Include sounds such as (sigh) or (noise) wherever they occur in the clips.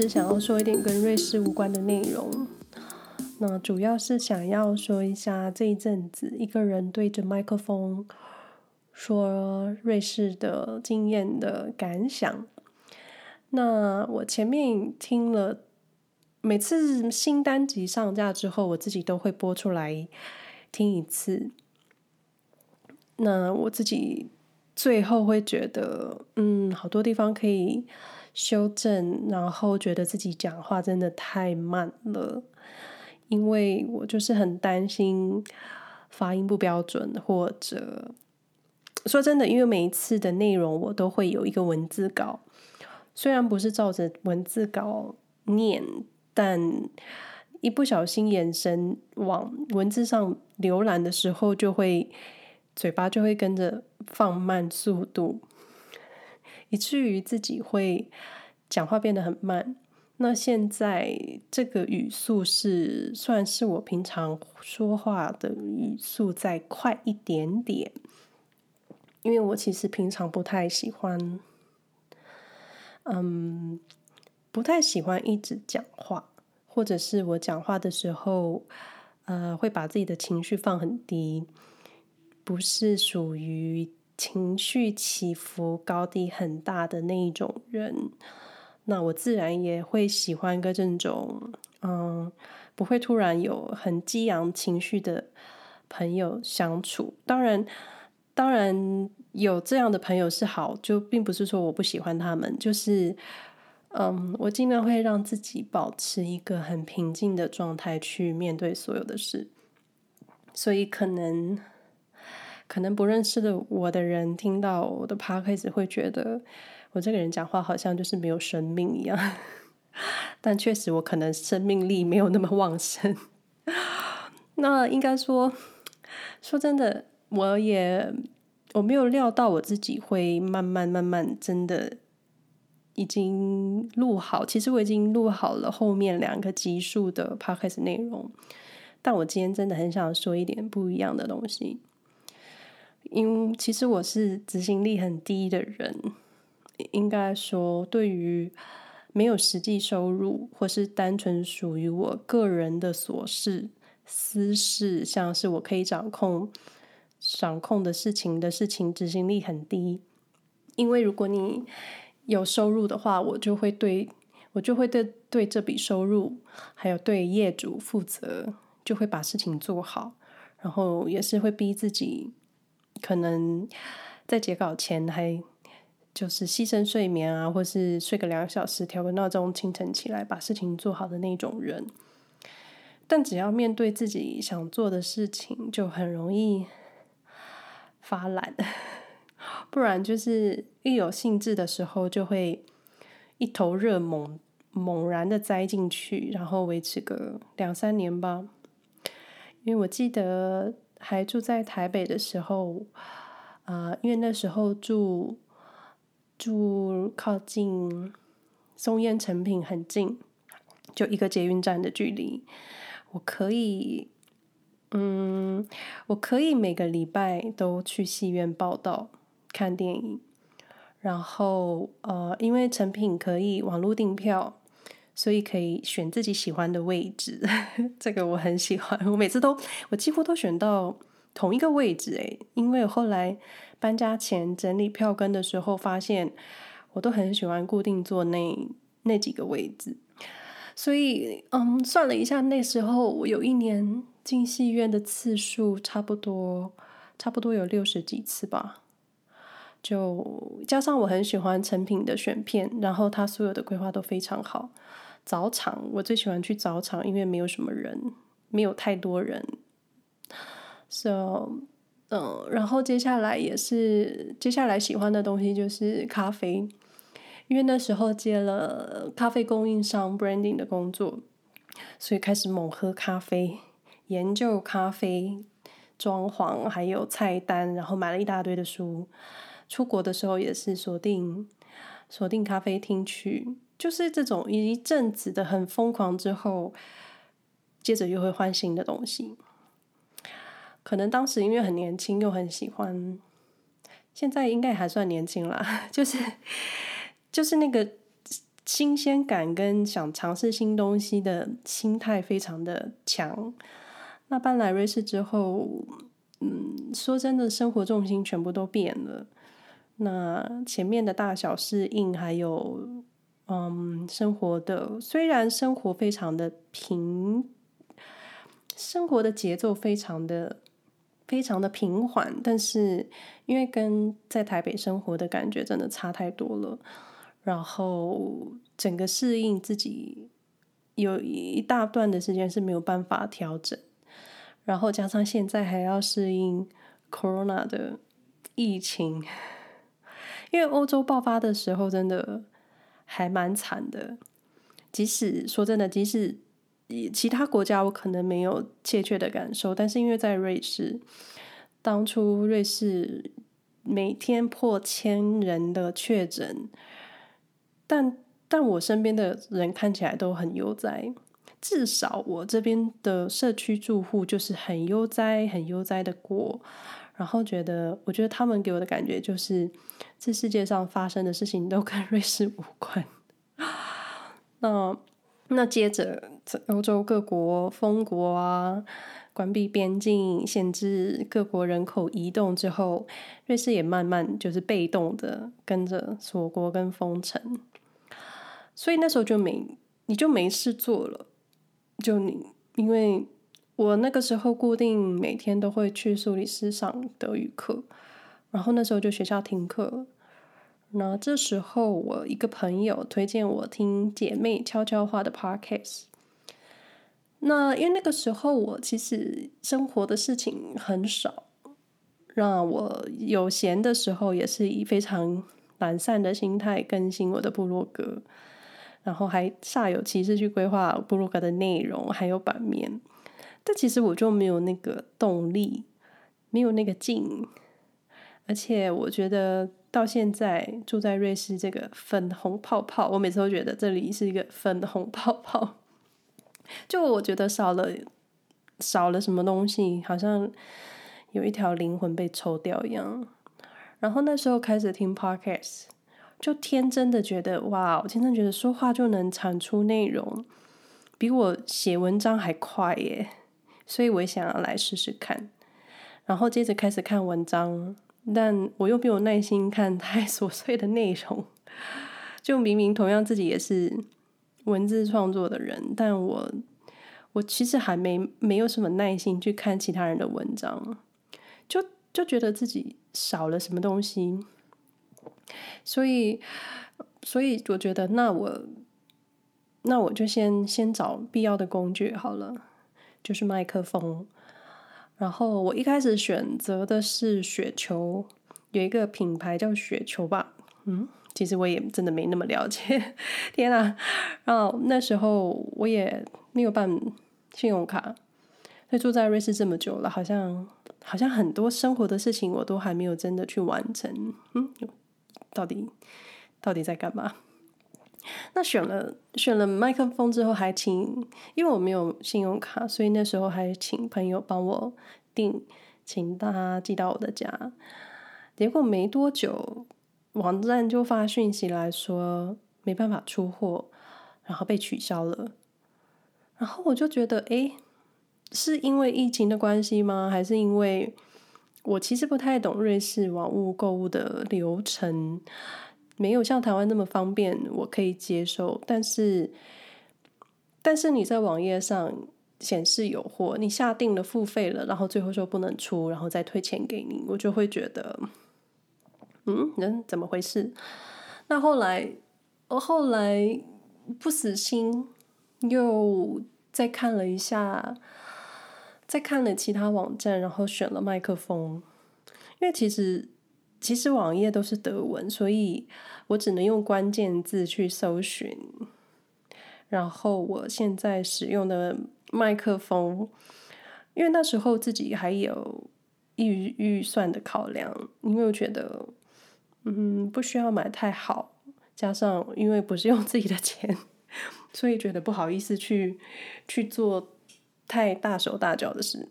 是想要说一点跟瑞士无关的内容。那主要是想要说一下这一阵子一个人对着麦克风说瑞士的经验的感想。那我前面听了，每次新单集上架之后，我自己都会播出来听一次。那我自己最后会觉得，嗯，好多地方可以修正，然后觉得自己讲话真的太慢了，因为我就是很担心发音不标准，或者说真的，因为每一次的内容我都会有一个文字稿，虽然不是照着文字稿念，但一不小心眼神往文字上浏览的时候，就会嘴巴就会跟着放慢速度。以至于自己会讲话变得很慢。那现在这个语速是算是我平常说话的语速再快一点点，因为我其实平常不太喜欢，嗯，不太喜欢一直讲话，或者是我讲话的时候，呃，会把自己的情绪放很低，不是属于。情绪起伏高低很大的那一种人，那我自然也会喜欢跟这种嗯，不会突然有很激昂情绪的朋友相处。当然，当然有这样的朋友是好，就并不是说我不喜欢他们，就是嗯，我尽量会让自己保持一个很平静的状态去面对所有的事，所以可能。可能不认识的我的人听到我的 podcast 会觉得我这个人讲话好像就是没有生命一样，(laughs) 但确实我可能生命力没有那么旺盛。(laughs) 那应该说，说真的，我也我没有料到我自己会慢慢慢慢真的已经录好。其实我已经录好了后面两个集数的 podcast 内容，但我今天真的很想说一点不一样的东西。因其实我是执行力很低的人，应该说，对于没有实际收入或是单纯属于我个人的琐事、私事，像是我可以掌控、掌控的事情的事情，执行力很低。因为如果你有收入的话，我就会对我就会对对这笔收入还有对业主负责，就会把事情做好，然后也是会逼自己。可能在截稿前还就是牺牲睡眠啊，或是睡个两小时，调个闹钟，清晨起来把事情做好的那种人。但只要面对自己想做的事情，就很容易发懒，(laughs) 不然就是一有兴致的时候，就会一头热猛猛然的栽进去，然后维持个两三年吧。因为我记得。还住在台北的时候，啊、呃，因为那时候住住靠近松烟成品很近，就一个捷运站的距离，我可以，嗯，我可以每个礼拜都去戏院报到看电影，然后呃，因为成品可以网络订票。所以可以选自己喜欢的位置，这个我很喜欢。我每次都，我几乎都选到同一个位置诶，因为后来搬家前整理票根的时候，发现我都很喜欢固定坐那那几个位置。所以，嗯，算了一下，那时候我有一年进戏院的次数差不多，差不多有六十几次吧。就加上我很喜欢成品的选片，然后他所有的规划都非常好。早场我最喜欢去早场，因为没有什么人，没有太多人。So，嗯，然后接下来也是接下来喜欢的东西就是咖啡，因为那时候接了咖啡供应商 branding 的工作，所以开始猛喝咖啡，研究咖啡装潢还有菜单，然后买了一大堆的书。出国的时候也是锁定锁定咖啡厅去。就是这种一阵子的很疯狂之后，接着又会换新的东西。可能当时因为很年轻又很喜欢，现在应该还算年轻啦。(laughs) 就是就是那个新鲜感跟想尝试新东西的心态非常的强。那搬来瑞士之后，嗯，说真的，生活重心全部都变了。那前面的大小适应，还有嗯，生活的虽然生活非常的平，生活的节奏非常的非常的平缓，但是因为跟在台北生活的感觉真的差太多了。然后整个适应自己有一大段的时间是没有办法调整，然后加上现在还要适应 Corona 的疫情，因为欧洲爆发的时候真的还蛮惨的。即使说真的，即使其他国家我可能没有切切的感受，但是因为在瑞士，当初瑞士每天破千人的确诊。但但我身边的人看起来都很悠哉，至少我这边的社区住户就是很悠哉、很悠哉的过，然后觉得，我觉得他们给我的感觉就是，这世界上发生的事情都跟瑞士无关。(laughs) 那那接着，欧洲各国封国啊，关闭边境，限制各国人口移动之后，瑞士也慢慢就是被动的跟着锁国跟封城。所以那时候就没，你就没事做了，就你，因为我那个时候固定每天都会去苏黎世上德语课，然后那时候就学校停课了，那这时候我一个朋友推荐我听姐妹悄悄话的 podcast，那因为那个时候我其实生活的事情很少，让我有闲的时候也是以非常懒散的心态更新我的部落格。然后还煞有其事去规划部落格的内容，还有版面，但其实我就没有那个动力，没有那个劲，而且我觉得到现在住在瑞士这个粉红泡泡，我每次都觉得这里是一个粉红泡泡，(laughs) 就我觉得少了少了什么东西，好像有一条灵魂被抽掉一样。然后那时候开始听 Podcast。就天真的觉得哇，我天真觉得说话就能产出内容，比我写文章还快耶！所以我也想要来试试看。然后接着开始看文章，但我又没有耐心看太琐碎的内容。(laughs) 就明明同样自己也是文字创作的人，但我我其实还没没有什么耐心去看其他人的文章，就就觉得自己少了什么东西。所以，所以我觉得，那我，那我就先先找必要的工具好了，就是麦克风。然后我一开始选择的是雪球，有一个品牌叫雪球吧。嗯，其实我也真的没那么了解。(laughs) 天呐！然后那时候我也没有办信用卡，所以住在瑞士这么久了，好像好像很多生活的事情我都还没有真的去完成。嗯。到底到底在干嘛？那选了选了麦克风之后，还请，因为我没有信用卡，所以那时候还请朋友帮我订，请他寄到我的家。结果没多久，网站就发讯息来说没办法出货，然后被取消了。然后我就觉得，诶，是因为疫情的关系吗？还是因为？我其实不太懂瑞士网物购物的流程，没有像台湾那么方便，我可以接受。但是，但是你在网页上显示有货，你下定了付费了，然后最后说不能出，然后再退钱给你，我就会觉得，嗯，人怎么回事？那后来，我后来不死心，又再看了一下。再看了其他网站，然后选了麦克风，因为其实其实网页都是德文，所以我只能用关键字去搜寻。然后我现在使用的麦克风，因为那时候自己还有预预算的考量，因为我觉得嗯不需要买太好，加上因为不是用自己的钱，所以觉得不好意思去去做。太大手大脚的事，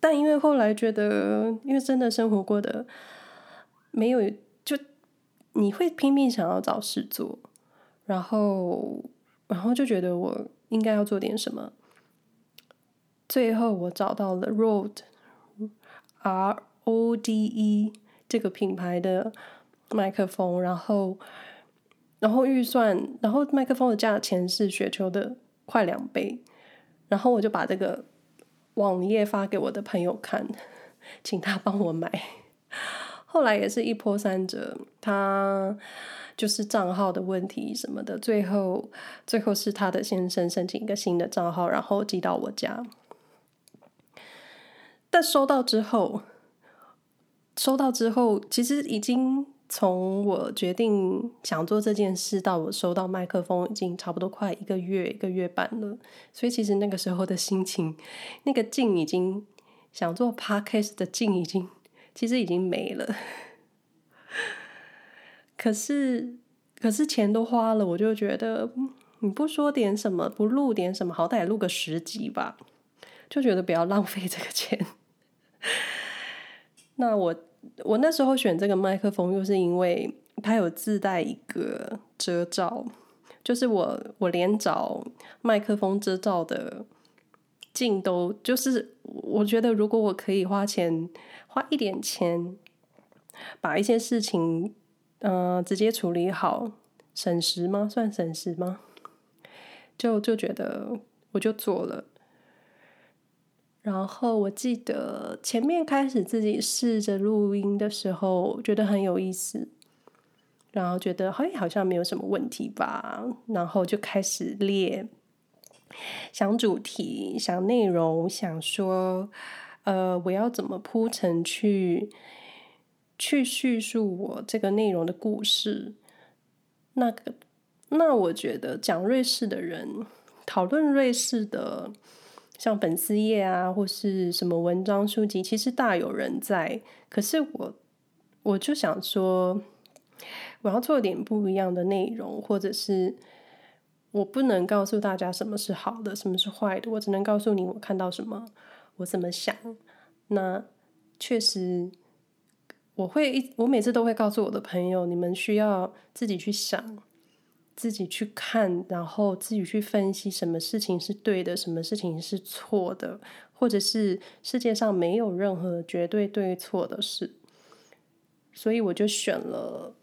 但因为后来觉得，因为真的生活过得没有，就你会拼命想要找事做，然后，然后就觉得我应该要做点什么。最后，我找到了 Rode，R O D E 这个品牌的麦克风，然后，然后预算，然后麦克风的价钱是雪球的快两倍，然后我就把这个网页发给我的朋友看，(laughs) 请他帮我买。(laughs) 后来也是一波三折，他就是账号的问题什么的，最后最后是他的先生申请一个新的账号，然后寄到我家。但收到之后，收到之后，其实已经从我决定想做这件事到我收到麦克风，已经差不多快一个月一个月半了。所以其实那个时候的心情，那个劲已经想做 podcast 的劲已经。其实已经没了，可是可是钱都花了，我就觉得你不说点什么，不录点什么，好歹录个十集吧，就觉得不要浪费这个钱。(laughs) 那我我那时候选这个麦克风，又是因为它有自带一个遮罩，就是我我连找麦克风遮罩的镜都，就是我觉得如果我可以花钱。花一点钱，把一些事情，嗯、呃，直接处理好，省时吗？算省时吗？就就觉得我就做了。然后我记得前面开始自己试着录音的时候，觉得很有意思，然后觉得嘿，好像没有什么问题吧。然后就开始列，想主题，想内容，想说。呃，我要怎么铺陈去去叙述我这个内容的故事？那个，那我觉得讲瑞士的人讨论瑞士的，像粉丝页啊，或是什么文章书籍，其实大有人在。可是我我就想说，我要做点不一样的内容，或者是我不能告诉大家什么是好的，什么是坏的，我只能告诉你我看到什么。我怎么想？那确实，我会一我每次都会告诉我的朋友，你们需要自己去想，自己去看，然后自己去分析什么事情是对的，什么事情是错的，或者是世界上没有任何绝对对错的事。所以我就选了，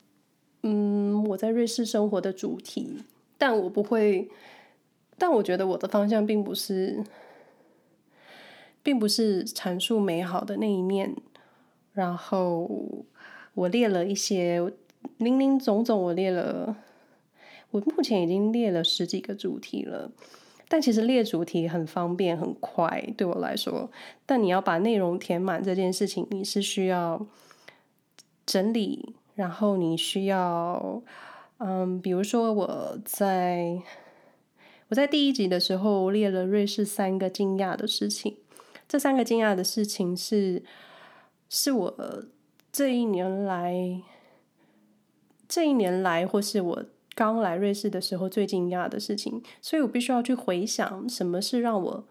嗯，我在瑞士生活的主题，但我不会，但我觉得我的方向并不是。并不是阐述美好的那一面，然后我列了一些零零总总，我列了，我目前已经列了十几个主题了。但其实列主题很方便很快，对我来说。但你要把内容填满这件事情，你是需要整理，然后你需要，嗯，比如说我在我在第一集的时候列了瑞士三个惊讶的事情。这三个惊讶的事情是，是我这一年来，这一年来，或是我刚来瑞士的时候最惊讶的事情，所以我必须要去回想什么是让我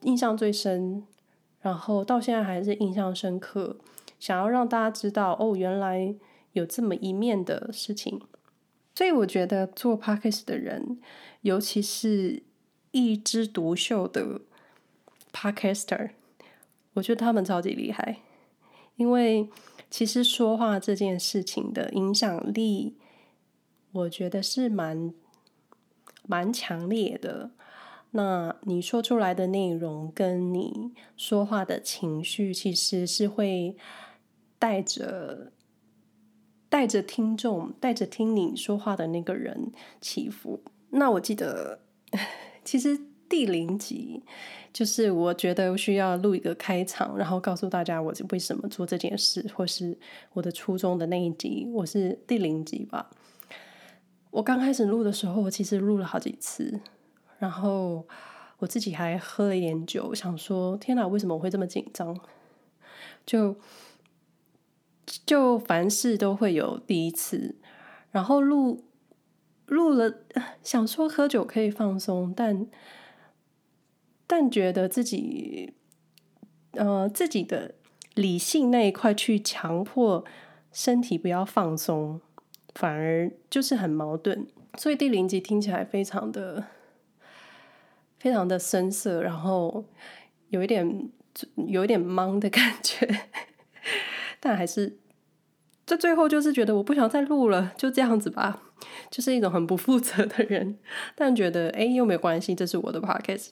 印象最深，然后到现在还是印象深刻，想要让大家知道哦，原来有这么一面的事情。所以我觉得做 Podcast 的人，尤其是一枝独秀的。Podcaster，我觉得他们超级厉害，因为其实说话这件事情的影响力，我觉得是蛮蛮强烈的。那你说出来的内容，跟你说话的情绪，其实是会带着带着听众，带着听你说话的那个人起伏。那我记得，(laughs) 其实。第零集就是我觉得需要录一个开场，然后告诉大家我为什么做这件事，或是我的初衷的那一集，我是第零集吧。我刚开始录的时候，我其实录了好几次，然后我自己还喝了一点酒，想说天哪，为什么我会这么紧张？就就凡事都会有第一次，然后录录了，(laughs) 想说喝酒可以放松，但。但觉得自己，呃，自己的理性那一块去强迫身体不要放松，反而就是很矛盾。所以第零集听起来非常的、非常的深色，然后有一点、有一点懵的感觉，(laughs) 但还是，这最后就是觉得我不想再录了，就这样子吧，就是一种很不负责的人，但觉得哎，又没关系，这是我的 podcast。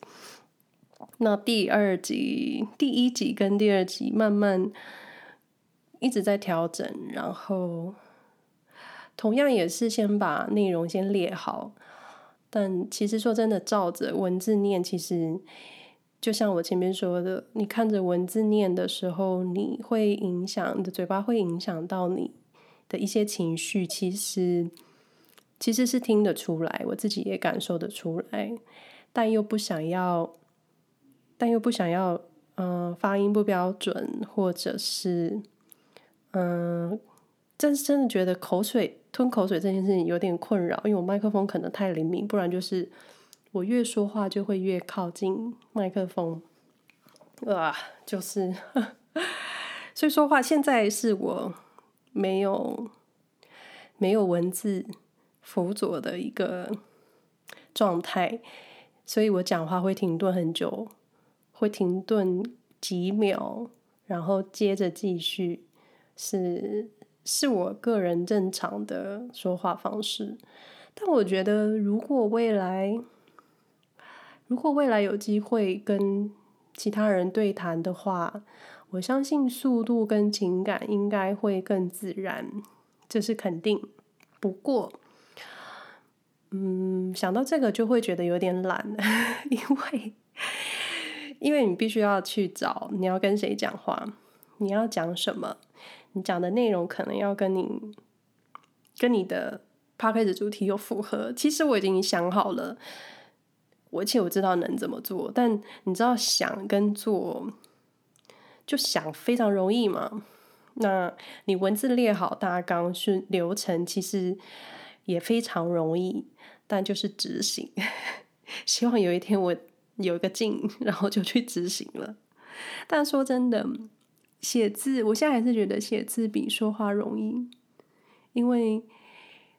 那第二集、第一集跟第二集慢慢一直在调整，然后。同样也是先把内容先列好，但其实说真的，照着文字念，其实就像我前面说的，你看着文字念的时候，你会影响你的嘴巴，会影响到你的一些情绪。其实其实是听得出来，我自己也感受得出来，但又不想要，但又不想要，嗯、呃，发音不标准，或者是，嗯、真是真的觉得口水吞口水这件事情有点困扰，因为我麦克风可能太灵敏，不然就是我越说话就会越靠近麦克风，啊，就是，(laughs) 所以说话现在是我没有没有文字辅佐的一个状态，所以我讲话会停顿很久，会停顿几秒，然后接着继续是。是我个人正常的说话方式，但我觉得如果未来，如果未来有机会跟其他人对谈的话，我相信速度跟情感应该会更自然，这是肯定。不过，嗯，想到这个就会觉得有点懒，(laughs) 因为因为你必须要去找你要跟谁讲话，你要讲什么。你讲的内容可能要跟你跟你的 podcast 主题有符合。其实我已经想好了，而且我知道能怎么做。但你知道想跟做，就想非常容易嘛。那你文字列好大纲是流程，其实也非常容易。但就是执行，(laughs) 希望有一天我有一个 (laughs) 劲，然后就去执行了。但说真的。写字，我现在还是觉得写字比说话容易，因为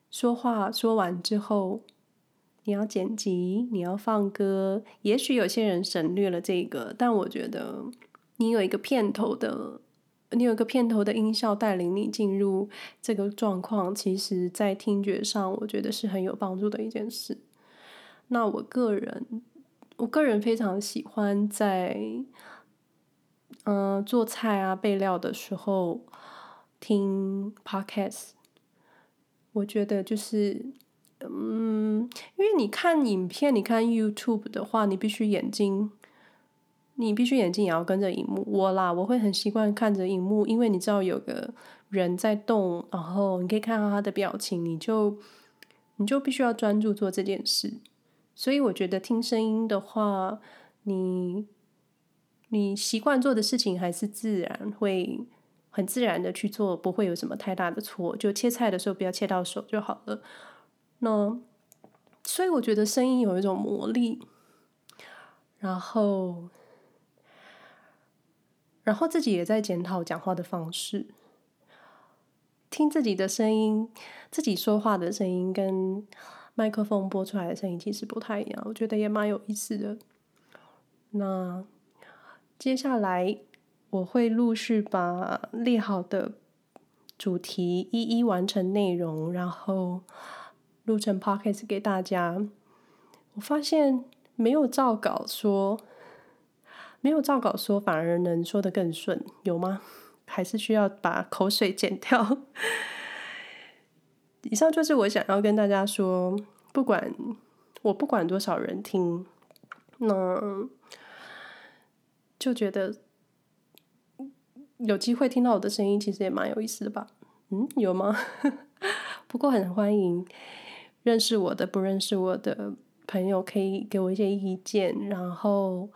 说话说完之后，你要剪辑，你要放歌，也许有些人省略了这个，但我觉得你有一个片头的，你有一个片头的音效带领你进入这个状况，其实在听觉上，我觉得是很有帮助的一件事。那我个人，我个人非常喜欢在。嗯、做菜啊，备料的时候听 podcast，我觉得就是，嗯，因为你看影片，你看 YouTube 的话，你必须眼睛，你必须眼睛也要跟着荧幕。我啦，我会很习惯看着荧幕，因为你知道有个人在动，然后你可以看到他的表情，你就你就必须要专注做这件事。所以我觉得听声音的话，你。你习惯做的事情还是自然会很自然的去做，不会有什么太大的错。就切菜的时候不要切到手就好了。那所以我觉得声音有一种魔力，然后然后自己也在检讨讲话的方式，听自己的声音，自己说话的声音跟麦克风播出来的声音其实不太一样，我觉得也蛮有意思的。那。接下来我会陆续把列好的主题一一完成内容，然后录成 podcast 给大家。我发现没有照稿说，没有照稿说反而能说得更顺，有吗？还是需要把口水剪掉？以上就是我想要跟大家说，不管我不管多少人听，那。就觉得有机会听到我的声音，其实也蛮有意思的吧？嗯，有吗？(laughs) 不过很欢迎认识我的、不认识我的朋友，可以给我一些意见。然后，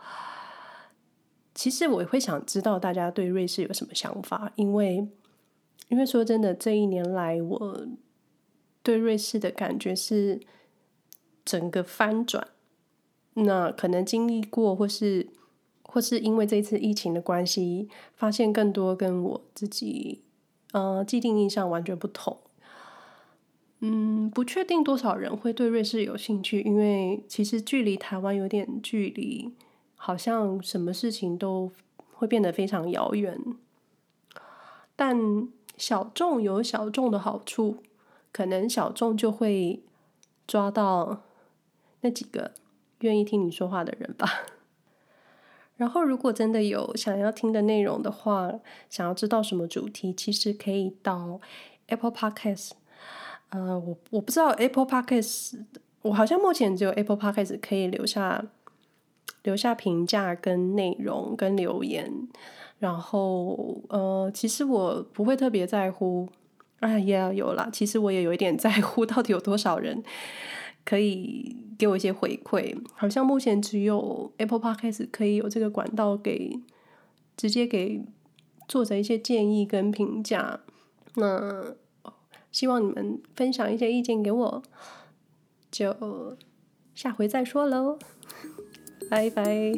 其实我也会想知道大家对瑞士有什么想法，因为，因为说真的，这一年来我对瑞士的感觉是整个翻转。那可能经历过，或是。或是因为这次疫情的关系，发现更多跟我自己呃既定印象完全不同。嗯，不确定多少人会对瑞士有兴趣，因为其实距离台湾有点距离，好像什么事情都会变得非常遥远。但小众有小众的好处，可能小众就会抓到那几个愿意听你说话的人吧。然后，如果真的有想要听的内容的话，想要知道什么主题，其实可以到 Apple Podcast。呃，我我不知道 Apple Podcast，我好像目前只有 Apple Podcast 可以留下留下评价跟内容跟留言。然后，呃，其实我不会特别在乎，哎呀，有啦，其实我也有一点在乎，到底有多少人可以给我一些回馈。好像目前只有 Apple Podcast 可以有这个管道给直接给作者一些建议跟评价。那希望你们分享一些意见给我，就下回再说喽，拜拜。